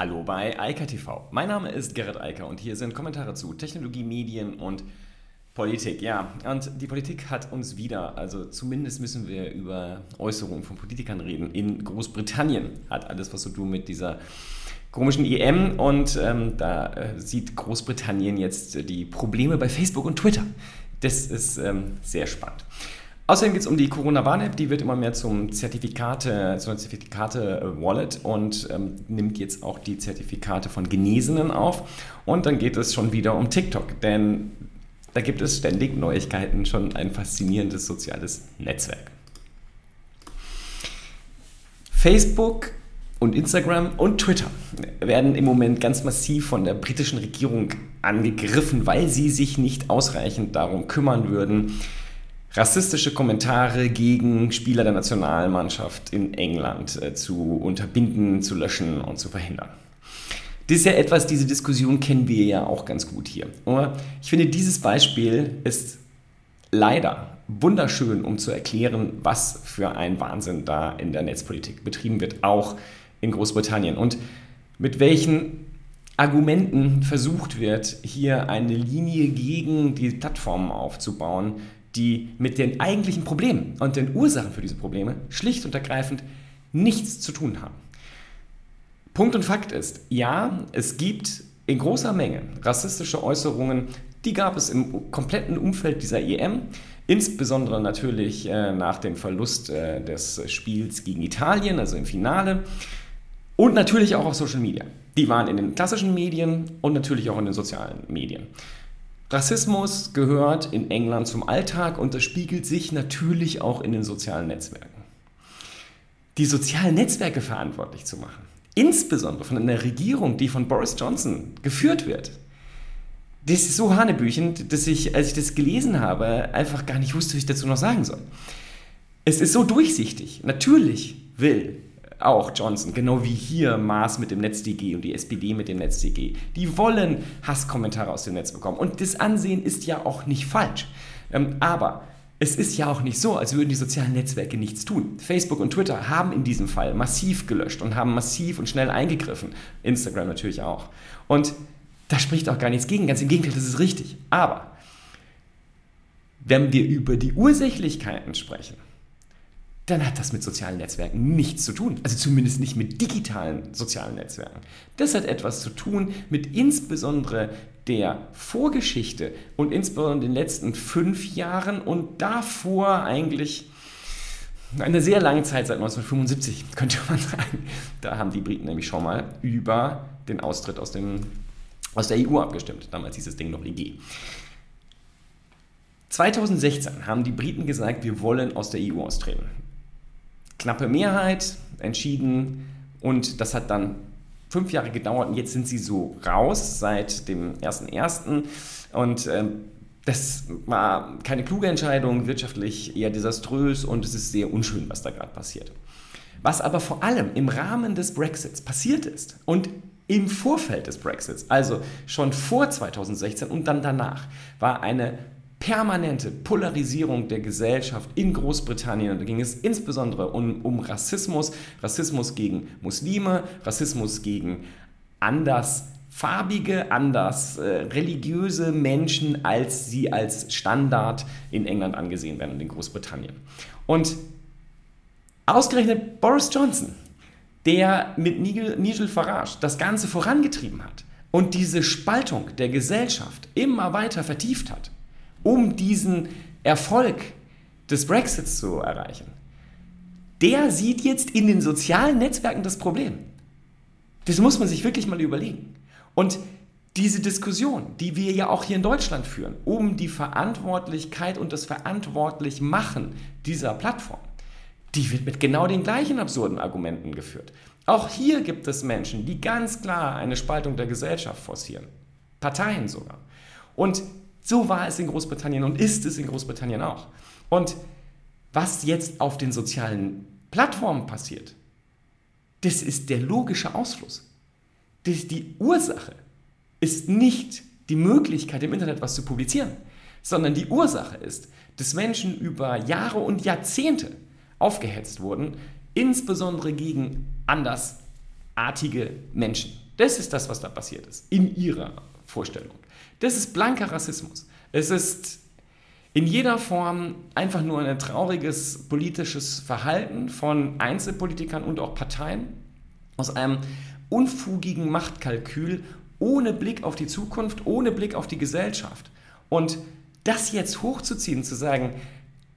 Hallo bei Eika TV. Mein Name ist Gerrit Eiker und hier sind Kommentare zu Technologie, Medien und Politik. Ja, und die Politik hat uns wieder, also zumindest müssen wir über Äußerungen von Politikern reden. In Großbritannien hat alles was zu tun mit dieser komischen EM und ähm, da äh, sieht Großbritannien jetzt die Probleme bei Facebook und Twitter. Das ist ähm, sehr spannend. Außerdem geht es um die Corona-Warn-App, die wird immer mehr zum Zertifikate, zu Zertifikate-Wallet und ähm, nimmt jetzt auch die Zertifikate von Genesenen auf. Und dann geht es schon wieder um TikTok, denn da gibt es ständig Neuigkeiten, schon ein faszinierendes soziales Netzwerk. Facebook und Instagram und Twitter werden im Moment ganz massiv von der britischen Regierung angegriffen, weil sie sich nicht ausreichend darum kümmern würden, rassistische Kommentare gegen Spieler der Nationalmannschaft in England äh, zu unterbinden, zu löschen und zu verhindern. Das ist ja etwas, diese Diskussion kennen wir ja auch ganz gut hier. Ich finde, dieses Beispiel ist leider wunderschön, um zu erklären, was für ein Wahnsinn da in der Netzpolitik betrieben wird, auch in Großbritannien. Und mit welchen Argumenten versucht wird, hier eine Linie gegen die Plattformen aufzubauen, die mit den eigentlichen Problemen und den Ursachen für diese Probleme schlicht und ergreifend nichts zu tun haben. Punkt und Fakt ist, ja, es gibt in großer Menge rassistische Äußerungen, die gab es im kompletten Umfeld dieser EM, insbesondere natürlich äh, nach dem Verlust äh, des Spiels gegen Italien, also im Finale, und natürlich auch auf Social Media. Die waren in den klassischen Medien und natürlich auch in den sozialen Medien. Rassismus gehört in England zum Alltag und das spiegelt sich natürlich auch in den sozialen Netzwerken. Die sozialen Netzwerke verantwortlich zu machen, insbesondere von einer Regierung, die von Boris Johnson geführt wird, das ist so hanebüchend, dass ich, als ich das gelesen habe, einfach gar nicht wusste, was ich dazu noch sagen soll. Es ist so durchsichtig. Natürlich will auch Johnson, genau wie hier Maas mit dem NetzDG und die SPD mit dem NetzDG. Die wollen Hasskommentare aus dem Netz bekommen. Und das Ansehen ist ja auch nicht falsch. Ähm, aber es ist ja auch nicht so, als würden die sozialen Netzwerke nichts tun. Facebook und Twitter haben in diesem Fall massiv gelöscht und haben massiv und schnell eingegriffen. Instagram natürlich auch. Und da spricht auch gar nichts gegen. Ganz im Gegenteil, das ist richtig. Aber wenn wir über die Ursächlichkeiten sprechen, dann hat das mit sozialen Netzwerken nichts zu tun. Also zumindest nicht mit digitalen sozialen Netzwerken. Das hat etwas zu tun mit insbesondere der Vorgeschichte und insbesondere in den letzten fünf Jahren und davor eigentlich eine sehr lange Zeit, seit 1975 könnte man sagen. Da haben die Briten nämlich schon mal über den Austritt aus, dem, aus der EU abgestimmt. Damals hieß das Ding noch EG. 2016 haben die Briten gesagt, wir wollen aus der EU austreten knappe Mehrheit entschieden und das hat dann fünf Jahre gedauert und jetzt sind sie so raus seit dem 1.1. Und ähm, das war keine kluge Entscheidung, wirtschaftlich eher desaströs und es ist sehr unschön, was da gerade passiert. Was aber vor allem im Rahmen des Brexits passiert ist und im Vorfeld des Brexits, also schon vor 2016 und dann danach, war eine permanente Polarisierung der Gesellschaft in Großbritannien. Da ging es insbesondere um, um Rassismus, Rassismus gegen Muslime, Rassismus gegen andersfarbige, anders äh, religiöse Menschen, als sie als Standard in England angesehen werden und in Großbritannien. Und ausgerechnet Boris Johnson, der mit Nigel, Nigel Farage das Ganze vorangetrieben hat und diese Spaltung der Gesellschaft immer weiter vertieft hat, um diesen Erfolg des Brexits zu erreichen, der sieht jetzt in den sozialen Netzwerken das Problem. Das muss man sich wirklich mal überlegen. Und diese Diskussion, die wir ja auch hier in Deutschland führen, um die Verantwortlichkeit und das Verantwortlichmachen dieser Plattform, die wird mit genau den gleichen absurden Argumenten geführt. Auch hier gibt es Menschen, die ganz klar eine Spaltung der Gesellschaft forcieren. Parteien sogar. Und so war es in Großbritannien und ist es in Großbritannien auch. Und was jetzt auf den sozialen Plattformen passiert, das ist der logische Ausfluss. Das die Ursache ist nicht die Möglichkeit, im Internet was zu publizieren, sondern die Ursache ist, dass Menschen über Jahre und Jahrzehnte aufgehetzt wurden, insbesondere gegen andersartige Menschen. Das ist das, was da passiert ist, in ihrer Vorstellung. Das ist blanker Rassismus. Es ist in jeder Form einfach nur ein trauriges politisches Verhalten von Einzelpolitikern und auch Parteien aus einem unfugigen Machtkalkül ohne Blick auf die Zukunft, ohne Blick auf die Gesellschaft. Und das jetzt hochzuziehen, zu sagen,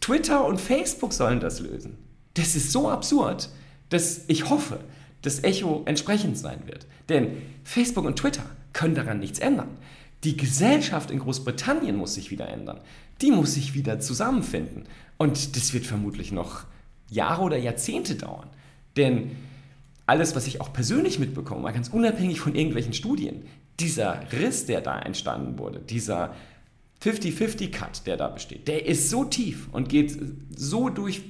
Twitter und Facebook sollen das lösen, das ist so absurd, dass ich hoffe, das Echo entsprechend sein wird. Denn Facebook und Twitter können daran nichts ändern. Die Gesellschaft in Großbritannien muss sich wieder ändern. Die muss sich wieder zusammenfinden. Und das wird vermutlich noch Jahre oder Jahrzehnte dauern. Denn alles, was ich auch persönlich mitbekomme, mal ganz unabhängig von irgendwelchen Studien, dieser Riss, der da entstanden wurde, dieser 50-50-Cut, der da besteht, der ist so tief und geht so durch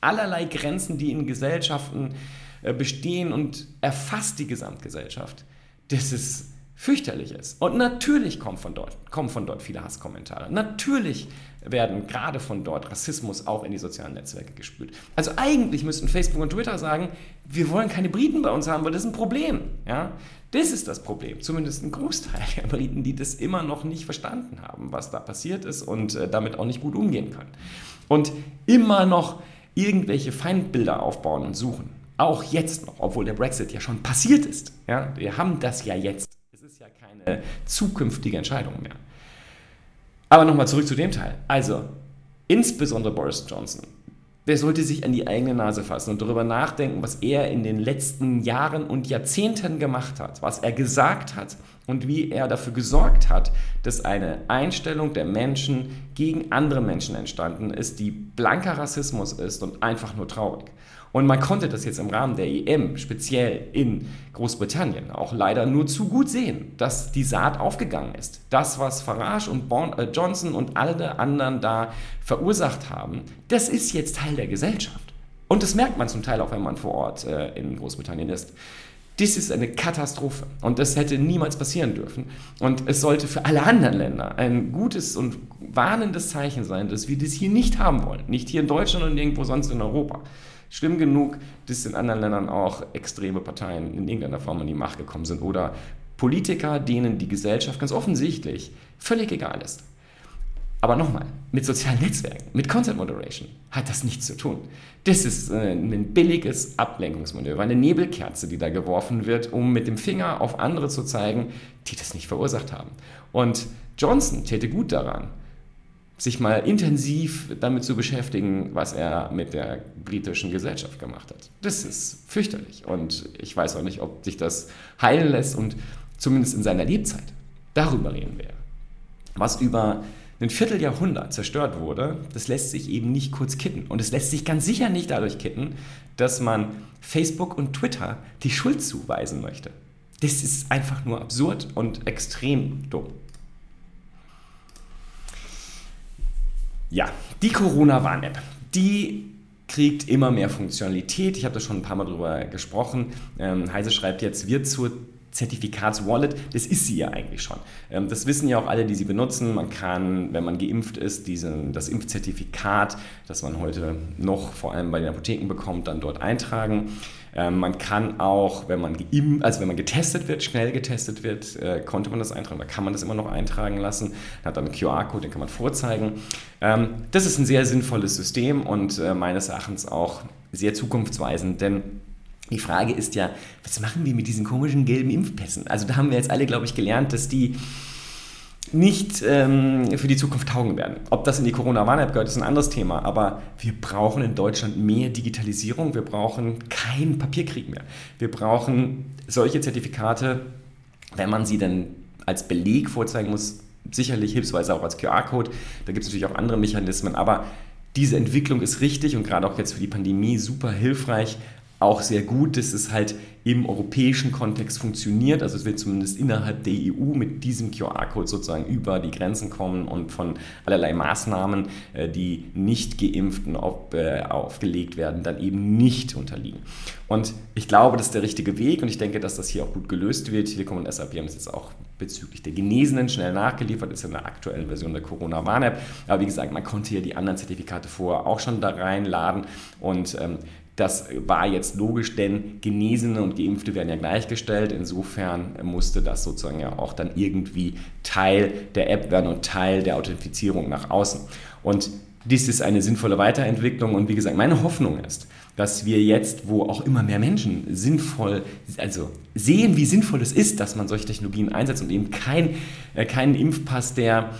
allerlei Grenzen, die in Gesellschaften äh, bestehen und erfasst die Gesamtgesellschaft, dass es fürchterlich ist. Und natürlich kommen von dort, kommen von dort viele Hasskommentare. Natürlich werden gerade von dort Rassismus auch in die sozialen Netzwerke gespült. Also eigentlich müssten Facebook und Twitter sagen, wir wollen keine Briten bei uns haben, weil das ist ein Problem. Ja? Das ist das Problem. Zumindest ein Großteil der Briten, die das immer noch nicht verstanden haben, was da passiert ist und äh, damit auch nicht gut umgehen können. Und immer noch irgendwelche Feindbilder aufbauen und suchen. Auch jetzt noch, obwohl der Brexit ja schon passiert ist. Ja? Wir haben das ja jetzt. Keine zukünftige Entscheidung mehr. Aber nochmal zurück zu dem Teil. Also, insbesondere Boris Johnson, der sollte sich an die eigene Nase fassen und darüber nachdenken, was er in den letzten Jahren und Jahrzehnten gemacht hat, was er gesagt hat und wie er dafür gesorgt hat, dass eine Einstellung der Menschen gegen andere Menschen entstanden ist, die blanker Rassismus ist und einfach nur traurig. Und man konnte das jetzt im Rahmen der EM, speziell in Großbritannien, auch leider nur zu gut sehen, dass die Saat aufgegangen ist. Das, was Farage und bon, äh, Johnson und alle anderen da verursacht haben, das ist jetzt Teil der Gesellschaft. Und das merkt man zum Teil auch, wenn man vor Ort äh, in Großbritannien ist. Dies ist eine Katastrophe und das hätte niemals passieren dürfen. Und es sollte für alle anderen Länder ein gutes und warnendes Zeichen sein, dass wir das hier nicht haben wollen. Nicht hier in Deutschland und irgendwo sonst in Europa. Schlimm genug, dass in anderen Ländern auch extreme Parteien in irgendeiner Form an die Macht gekommen sind oder Politiker, denen die Gesellschaft ganz offensichtlich völlig egal ist. Aber nochmal, mit sozialen Netzwerken, mit Content Moderation hat das nichts zu tun. Das ist äh, ein billiges Ablenkungsmanöver, eine Nebelkerze, die da geworfen wird, um mit dem Finger auf andere zu zeigen, die das nicht verursacht haben. Und Johnson täte gut daran, sich mal intensiv damit zu beschäftigen, was er mit der britischen Gesellschaft gemacht hat. Das ist fürchterlich und ich weiß auch nicht, ob sich das heilen lässt und zumindest in seiner Lebzeit darüber reden wir. Was über ein Vierteljahrhundert zerstört wurde, das lässt sich eben nicht kurz kitten. Und es lässt sich ganz sicher nicht dadurch kitten, dass man Facebook und Twitter die Schuld zuweisen möchte. Das ist einfach nur absurd und extrem dumm. Ja, die Corona-Warn-App, die kriegt immer mehr Funktionalität. Ich habe da schon ein paar Mal drüber gesprochen. Ähm, Heise schreibt jetzt, wird zur Zertifikatswallet, das ist sie ja eigentlich schon. Ähm, das wissen ja auch alle, die sie benutzen. Man kann, wenn man geimpft ist, diesen, das Impfzertifikat, das man heute noch vor allem bei den Apotheken bekommt, dann dort eintragen. Ähm, man kann auch, wenn man, geimpft, also wenn man getestet wird, schnell getestet wird, äh, konnte man das eintragen, da kann man das immer noch eintragen lassen. Hat dann einen QR-Code, den kann man vorzeigen. Ähm, das ist ein sehr sinnvolles System und äh, meines Erachtens auch sehr zukunftsweisend, denn die Frage ist ja, was machen wir mit diesen komischen gelben Impfpässen? Also da haben wir jetzt alle, glaube ich, gelernt, dass die nicht ähm, für die Zukunft taugen werden. Ob das in die Corona-Warn-App gehört, ist ein anderes Thema. Aber wir brauchen in Deutschland mehr Digitalisierung. Wir brauchen keinen Papierkrieg mehr. Wir brauchen solche Zertifikate, wenn man sie dann als Beleg vorzeigen muss, sicherlich hilfsweise auch als QR-Code. Da gibt es natürlich auch andere Mechanismen. Aber diese Entwicklung ist richtig und gerade auch jetzt für die Pandemie super hilfreich, auch sehr gut, dass es halt im europäischen Kontext funktioniert. Also es wird zumindest innerhalb der EU mit diesem QR-Code sozusagen über die Grenzen kommen und von allerlei Maßnahmen, äh, die nicht geimpften äh, aufgelegt werden, dann eben nicht unterliegen. Und ich glaube, das ist der richtige Weg und ich denke, dass das hier auch gut gelöst wird. Telekom und SAP haben es jetzt auch bezüglich der Genesenen schnell nachgeliefert, ist in der aktuellen Version der Corona-Warn-App. Aber wie gesagt, man konnte hier die anderen Zertifikate vorher auch schon da reinladen und ähm, Das war jetzt logisch, denn Genesene und Geimpfte werden ja gleichgestellt. Insofern musste das sozusagen ja auch dann irgendwie Teil der App werden und Teil der Authentifizierung nach außen. Und dies ist eine sinnvolle Weiterentwicklung und wie gesagt, meine Hoffnung ist, dass wir jetzt, wo auch immer mehr Menschen sinnvoll, also sehen, wie sinnvoll es ist, dass man solche Technologien einsetzt und eben kein, äh, keinen Impfpass, der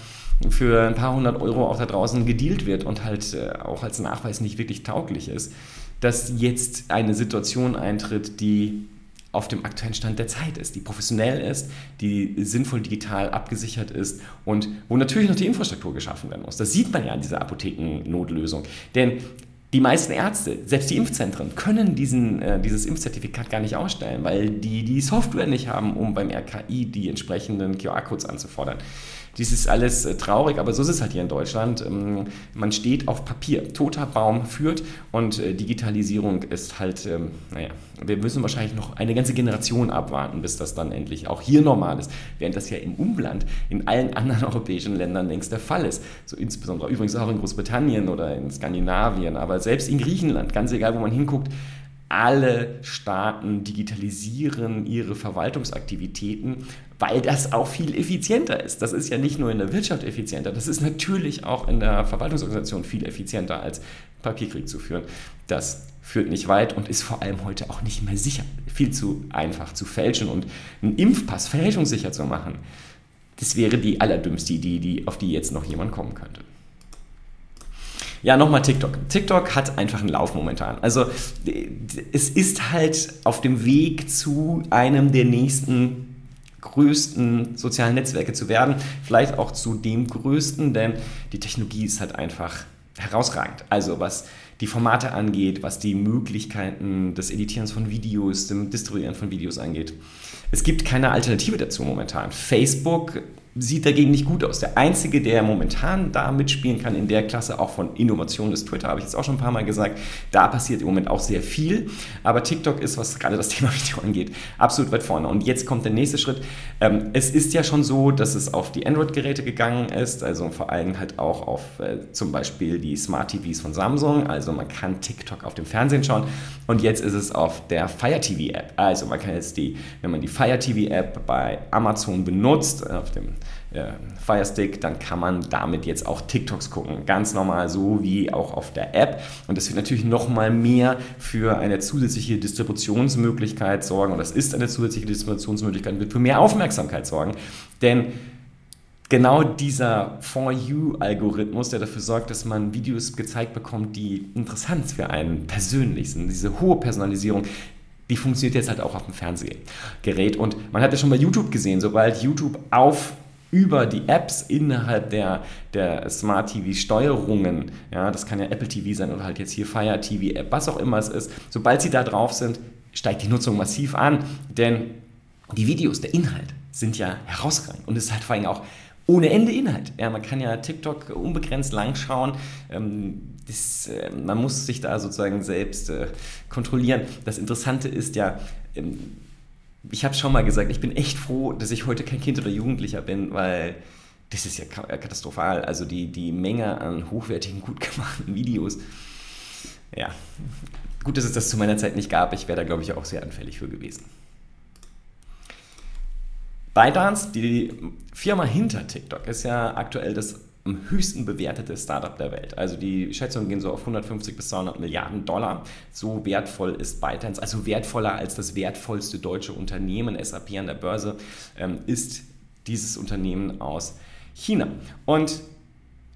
für ein paar hundert Euro auch da draußen gedealt wird und halt äh, auch als Nachweis nicht wirklich tauglich ist, dass jetzt eine Situation eintritt, die auf dem aktuellen Stand der Zeit ist, die professionell ist, die sinnvoll digital abgesichert ist und wo natürlich noch die Infrastruktur geschaffen werden muss. Das sieht man ja an dieser Apothekennotlösung. Denn die meisten Ärzte, selbst die Impfzentren, können diesen, äh, dieses Impfzertifikat gar nicht ausstellen, weil die die Software nicht haben, um beim RKI die entsprechenden QR-Codes anzufordern. Dies ist alles äh, traurig, aber so ist es halt hier in Deutschland. Ähm, man steht auf Papier. Toter Baum führt und äh, Digitalisierung ist halt, ähm, naja, wir müssen wahrscheinlich noch eine ganze Generation abwarten, bis das dann endlich auch hier normal ist. Während das ja im Umland in allen anderen europäischen Ländern längst der Fall ist. So insbesondere übrigens auch in Großbritannien oder in Skandinavien, aber selbst in Griechenland, ganz egal, wo man hinguckt, alle Staaten digitalisieren ihre Verwaltungsaktivitäten, weil das auch viel effizienter ist. Das ist ja nicht nur in der Wirtschaft effizienter, das ist natürlich auch in der Verwaltungsorganisation viel effizienter als Papierkrieg zu führen. Das führt nicht weit und ist vor allem heute auch nicht mehr sicher. Viel zu einfach zu fälschen und einen Impfpass fälschungssicher zu machen. Das wäre die allerdümmste Idee, die, auf die jetzt noch jemand kommen könnte. Ja, nochmal TikTok. TikTok hat einfach einen Lauf momentan. Also es ist halt auf dem Weg zu einem der nächsten größten sozialen Netzwerke zu werden. Vielleicht auch zu dem größten, denn die Technologie ist halt einfach herausragend. Also was die Formate angeht, was die Möglichkeiten des Editierens von Videos, dem Distribuieren von Videos angeht. Es gibt keine Alternative dazu momentan. Facebook sieht dagegen nicht gut aus. Der einzige, der momentan da mitspielen kann in der Klasse, auch von Innovation ist Twitter, habe ich jetzt auch schon ein paar Mal gesagt. Da passiert im Moment auch sehr viel. Aber TikTok ist, was gerade das Thema Video angeht, absolut weit vorne. Und jetzt kommt der nächste Schritt. Ähm, es ist ja schon so, dass es auf die Android-Geräte gegangen ist, also vor allem halt auch auf äh, zum Beispiel die Smart TVs von Samsung. Also man kann TikTok auf dem Fernsehen schauen. Und jetzt ist es auf der Fire TV App. Also man kann jetzt die, wenn man die Fire TV App bei Amazon benutzt, auf dem Firestick, dann kann man damit jetzt auch TikToks gucken. Ganz normal, so wie auch auf der App. Und das wird natürlich nochmal mehr für eine zusätzliche Distributionsmöglichkeit sorgen. Und das ist eine zusätzliche Distributionsmöglichkeit, wird für mehr Aufmerksamkeit sorgen. Denn genau dieser For You-Algorithmus, der dafür sorgt, dass man Videos gezeigt bekommt, die interessant für einen persönlich sind, diese hohe Personalisierung, die funktioniert jetzt halt auch auf dem Fernsehgerät. Und man hat ja schon bei YouTube gesehen, sobald YouTube auf über die Apps innerhalb der, der Smart TV-Steuerungen, ja, das kann ja Apple TV sein oder halt jetzt hier Fire TV App, was auch immer es ist, sobald sie da drauf sind, steigt die Nutzung massiv an, denn die Videos, der Inhalt sind ja herausragend und es ist halt vor allem auch ohne Ende Inhalt. Ja, man kann ja TikTok unbegrenzt lang schauen. Ähm, das, äh, man muss sich da sozusagen selbst äh, kontrollieren. Das Interessante ist ja, ähm, ich habe schon mal gesagt, ich bin echt froh, dass ich heute kein Kind oder Jugendlicher bin, weil das ist ja katastrophal. Also die, die Menge an hochwertigen, gut gemachten Videos. Ja, gut, dass es das zu meiner Zeit nicht gab. Ich wäre da, glaube ich, auch sehr anfällig für gewesen. ByteDance, die Firma hinter TikTok, ist ja aktuell das am höchsten bewertete Startup der Welt. Also die Schätzungen gehen so auf 150 bis 200 Milliarden Dollar. So wertvoll ist ByteDance, also wertvoller als das wertvollste deutsche Unternehmen SAP an der Börse, ähm, ist dieses Unternehmen aus China. Und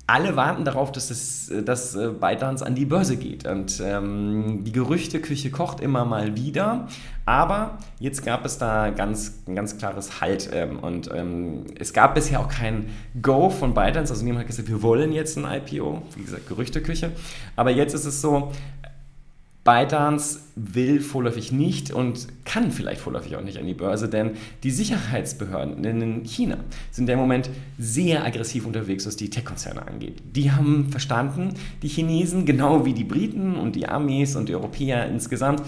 alle warten darauf, dass, es, dass äh, ByteDance an die Börse geht. Und ähm, die Gerüchteküche kocht immer mal wieder. Aber jetzt gab es da ganz, ein ganz klares Halt. Ähm, und ähm, es gab bisher auch kein Go von ByteDance. Also niemand hat gesagt, wir wollen jetzt ein IPO. Wie gesagt, Gerüchteküche. Aber jetzt ist es so, ByteDance will vorläufig nicht und kann vielleicht vorläufig auch nicht an die Börse, denn die Sicherheitsbehörden in China sind im Moment sehr aggressiv unterwegs, was die Tech-Konzerne angeht. Die haben verstanden, die Chinesen, genau wie die Briten und die Amis und die Europäer insgesamt,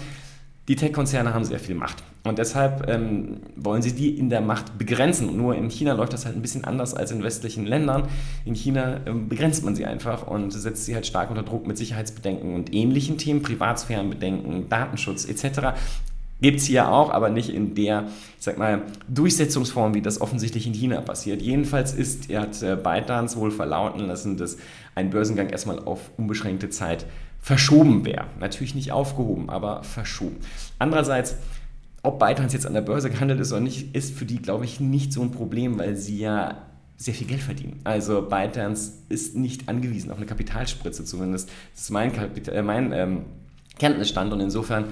die Tech-Konzerne haben sehr viel Macht. Und deshalb ähm, wollen sie die in der Macht begrenzen. Nur in China läuft das halt ein bisschen anders als in westlichen Ländern. In China ähm, begrenzt man sie einfach und setzt sie halt stark unter Druck mit Sicherheitsbedenken und ähnlichen Themen, Privatsphärenbedenken, Datenschutz etc. Gibt es hier auch, aber nicht in der, ich sag mal, Durchsetzungsform, wie das offensichtlich in China passiert. Jedenfalls ist, er hat äh, ByteDance wohl verlauten lassen, dass ein Börsengang erstmal auf unbeschränkte Zeit verschoben wäre. Natürlich nicht aufgehoben, aber verschoben. Andererseits ob ByteDance jetzt an der Börse gehandelt ist oder nicht, ist für die, glaube ich, nicht so ein Problem, weil sie ja sehr viel Geld verdienen. Also ByteDance ist nicht angewiesen auf eine Kapitalspritze zumindest. Das ist mein, Kapital, äh, mein ähm, Kenntnisstand und insofern,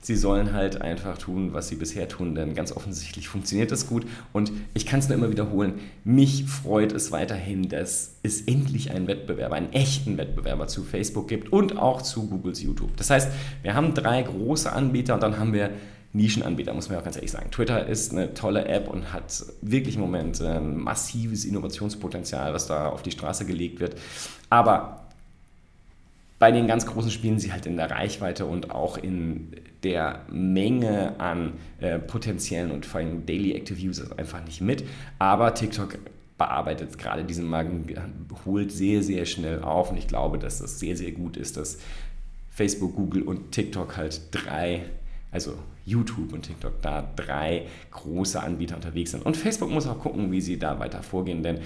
sie sollen halt einfach tun, was sie bisher tun, denn ganz offensichtlich funktioniert das gut und ich kann es nur immer wiederholen, mich freut es weiterhin, dass es endlich einen Wettbewerber, einen echten Wettbewerber zu Facebook gibt und auch zu Googles YouTube. Das heißt, wir haben drei große Anbieter und dann haben wir Nischenanbieter, muss man ja auch ganz ehrlich sagen. Twitter ist eine tolle App und hat wirklich im Moment ein massives Innovationspotenzial, was da auf die Straße gelegt wird. Aber bei den ganz großen spielen sie halt in der Reichweite und auch in der Menge an äh, potenziellen und vor allem Daily Active Users einfach nicht mit. Aber TikTok bearbeitet gerade diesen Markt, holt sehr, sehr schnell auf und ich glaube, dass das sehr, sehr gut ist, dass Facebook, Google und TikTok halt drei also YouTube und TikTok, da drei große Anbieter unterwegs sind. Und Facebook muss auch gucken, wie sie da weiter vorgehen, denn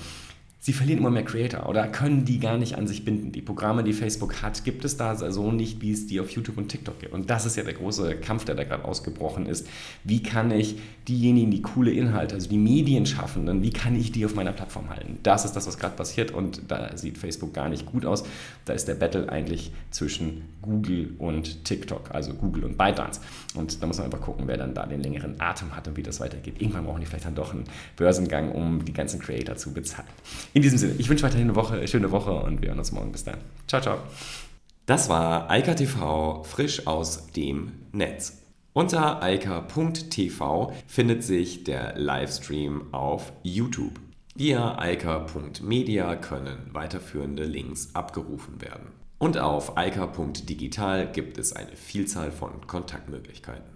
sie verlieren immer mehr Creator oder können die gar nicht an sich binden. Die Programme, die Facebook hat, gibt es da so nicht, wie es die auf YouTube und TikTok gibt. Und das ist ja der große Kampf, der da gerade ausgebrochen ist. Wie kann ich diejenigen, die coole Inhalte, also die Medienschaffenden, wie kann ich die auf meiner Plattform halten? Das ist das, was gerade passiert und da sieht Facebook gar nicht gut aus. Da ist der Battle eigentlich zwischen Google und TikTok, also Google und ByteDance. Und da muss man einfach gucken, wer dann da den längeren Atem hat und wie das weitergeht. Irgendwann brauchen die vielleicht dann doch einen Börsengang, um die ganzen Creator zu bezahlen. In diesem Sinne, ich wünsche weiterhin eine, Woche, eine schöne Woche und wir hören uns morgen. Bis dann. Ciao, ciao. Das war Eika TV frisch aus dem Netz. Unter eika.tv findet sich der Livestream auf YouTube. Via eika.media können weiterführende Links abgerufen werden. Und auf eika.digital gibt es eine Vielzahl von Kontaktmöglichkeiten.